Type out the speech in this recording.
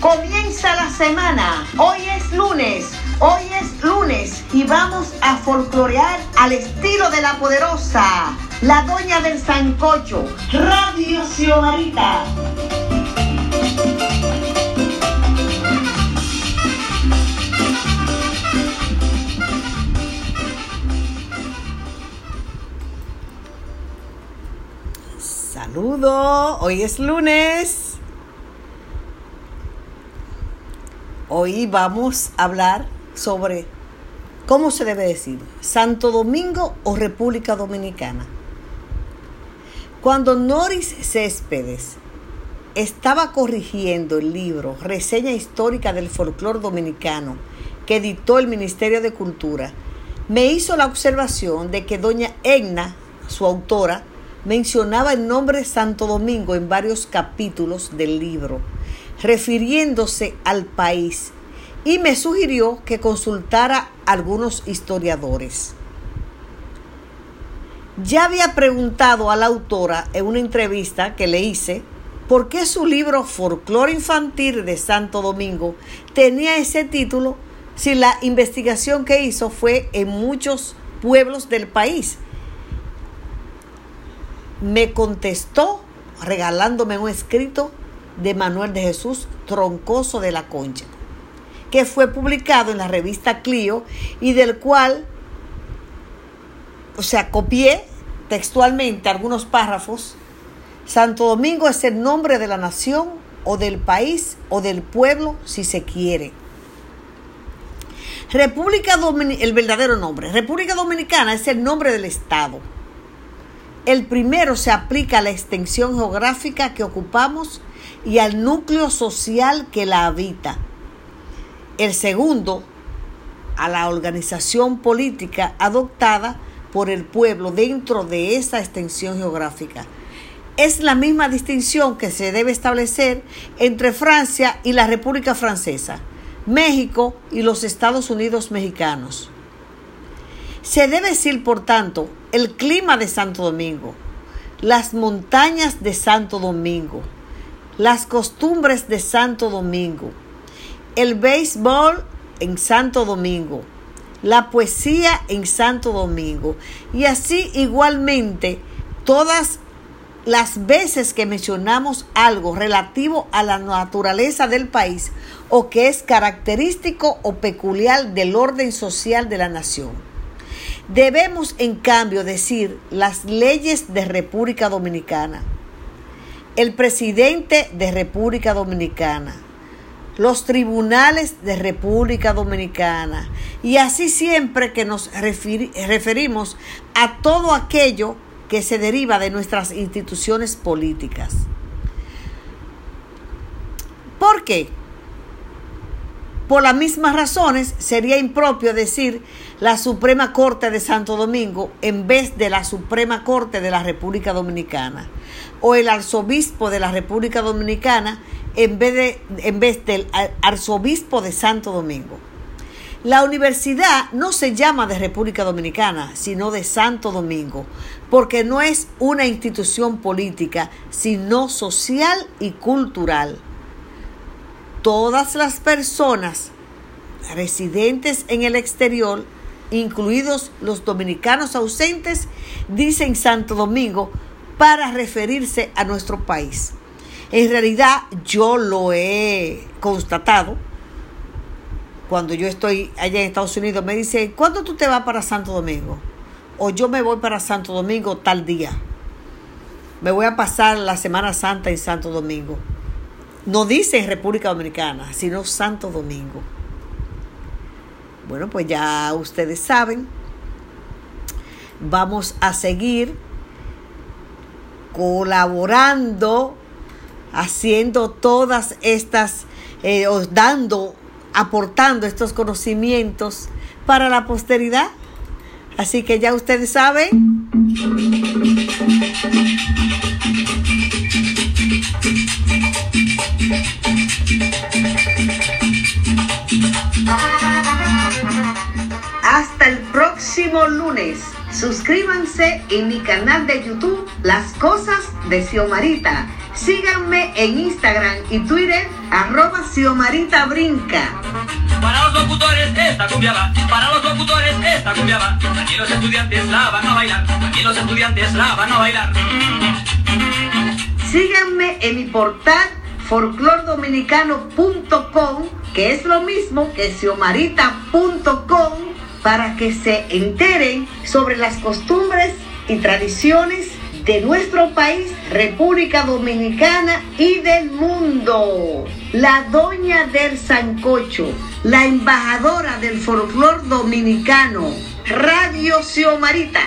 Comienza la semana. Hoy es lunes. Hoy es lunes y vamos a folclorear al estilo de la poderosa, la doña del Sancocho, Radio Xiomarita. Saludo, hoy es lunes. Hoy vamos a hablar sobre cómo se debe decir, Santo Domingo o República Dominicana. Cuando Noris Céspedes estaba corrigiendo el libro Reseña Histórica del Folclor Dominicano que editó el Ministerio de Cultura, me hizo la observación de que doña Egna, su autora, mencionaba el nombre Santo Domingo en varios capítulos del libro, refiriéndose al país, y me sugirió que consultara a algunos historiadores. Ya había preguntado a la autora en una entrevista que le hice por qué su libro Folclore Infantil de Santo Domingo tenía ese título si la investigación que hizo fue en muchos pueblos del país me contestó regalándome un escrito de Manuel de Jesús Troncoso de la Concha, que fue publicado en la revista Clio y del cual, o sea, copié textualmente algunos párrafos. Santo Domingo es el nombre de la nación o del país o del pueblo, si se quiere. República Dominicana, el verdadero nombre. República Dominicana es el nombre del Estado el primero se aplica a la extensión geográfica que ocupamos y al núcleo social que la habita. El segundo, a la organización política adoptada por el pueblo dentro de esa extensión geográfica. Es la misma distinción que se debe establecer entre Francia y la República Francesa, México y los Estados Unidos mexicanos. Se debe decir, por tanto, el clima de Santo Domingo, las montañas de Santo Domingo, las costumbres de Santo Domingo, el béisbol en Santo Domingo, la poesía en Santo Domingo. Y así igualmente todas las veces que mencionamos algo relativo a la naturaleza del país o que es característico o peculiar del orden social de la nación. Debemos, en cambio, decir las leyes de República Dominicana, el presidente de República Dominicana, los tribunales de República Dominicana, y así siempre que nos referimos a todo aquello que se deriva de nuestras instituciones políticas. ¿Por qué? Por las mismas razones sería impropio decir la Suprema Corte de Santo Domingo en vez de la Suprema Corte de la República Dominicana o el arzobispo de la República Dominicana en vez, de, en vez del arzobispo de Santo Domingo. La universidad no se llama de República Dominicana, sino de Santo Domingo, porque no es una institución política, sino social y cultural. Todas las personas residentes en el exterior incluidos los dominicanos ausentes, dicen Santo Domingo para referirse a nuestro país. En realidad yo lo he constatado. Cuando yo estoy allá en Estados Unidos me dice, ¿cuándo tú te vas para Santo Domingo? O yo me voy para Santo Domingo tal día. Me voy a pasar la Semana Santa en Santo Domingo. No dice República Dominicana, sino Santo Domingo. Bueno, pues ya ustedes saben, vamos a seguir colaborando, haciendo todas estas, eh, dando, aportando estos conocimientos para la posteridad. Así que ya ustedes saben. Suscríbanse en mi canal de YouTube Las Cosas de Xiomarita. Síganme en Instagram y Twitter arroba Xiomarita Brinca. Para los locutores esta cumbia va, para los locutores esta cumbia va. Aquí los estudiantes la van a bailar, aquí los estudiantes la van a bailar. Síganme en mi portal folclordominicano.com, que es lo mismo que xiomarita.com, para que se enteren sobre las costumbres y tradiciones de nuestro país, República Dominicana y del mundo. La doña del Sancocho, la embajadora del folclor dominicano, Radio Xiomarita.